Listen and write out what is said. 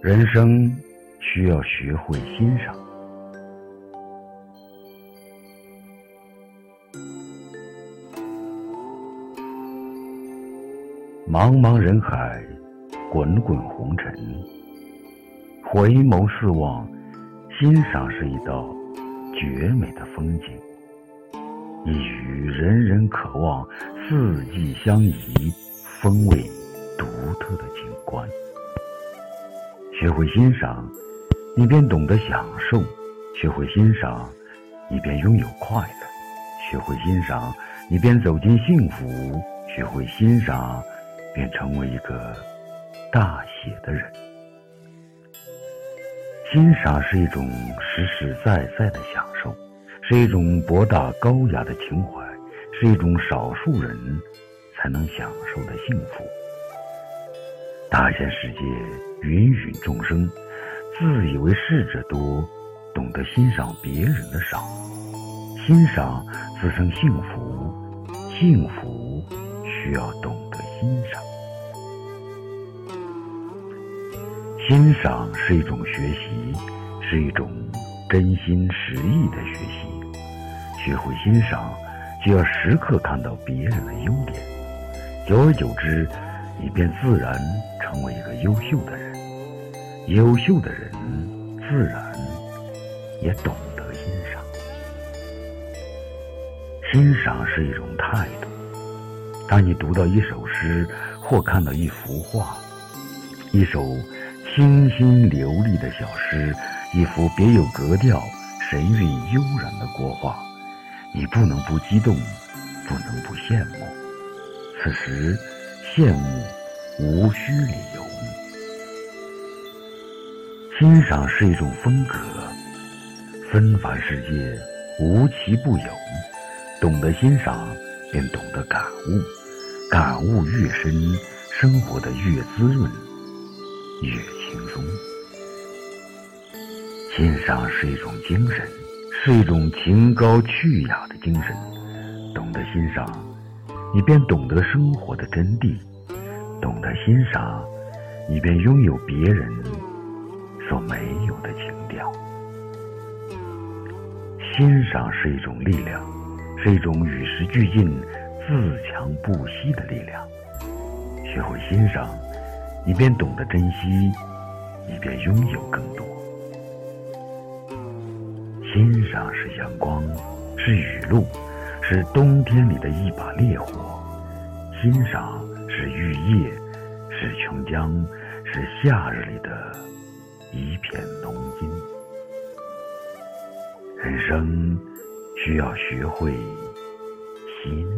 人生需要学会欣赏。茫茫人海，滚滚红尘，回眸四望，欣赏是一道绝美的风景，一语人人渴望，四季相宜，风味独特的景观。学会欣赏，你便懂得享受；学会欣赏，你便拥有快乐；学会欣赏，你便走进幸福；学会欣赏，便成为一个大写的人。欣赏是一种实实在在的享受，是一种博大高雅的情怀，是一种少数人才能享受的幸福。大千世界，芸芸众生，自以为是者多，懂得欣赏别人的少。欣赏滋生幸福，幸福需要懂得欣赏。欣赏是一种学习，是一种真心实意的学习。学会欣赏，就要时刻看到别人的优点，久而久之。你便自然成为一个优秀的人，优秀的人自然也懂得欣赏。欣赏是一种态度。当你读到一首诗，或看到一幅画，一首清新流利的小诗，一幅别有格调、神韵悠然的国画，你不能不激动，不能不羡慕。此时。羡慕无需理由，欣赏是一种风格。纷繁世界无奇不有，懂得欣赏便懂得感悟，感悟越深，生活的越滋润，越轻松。欣赏是一种精神，是一种情高趣雅的精神。懂得欣赏。你便懂得生活的真谛，懂得欣赏，你便拥有别人所没有的情调。欣赏是一种力量，是一种与时俱进、自强不息的力量。学会欣赏，你便懂得珍惜，你便拥有更多。欣赏是阳光，是雨露。是冬天里的一把烈火，欣赏是玉叶，是琼浆，是夏日里的一片浓荫。人生需要学会心。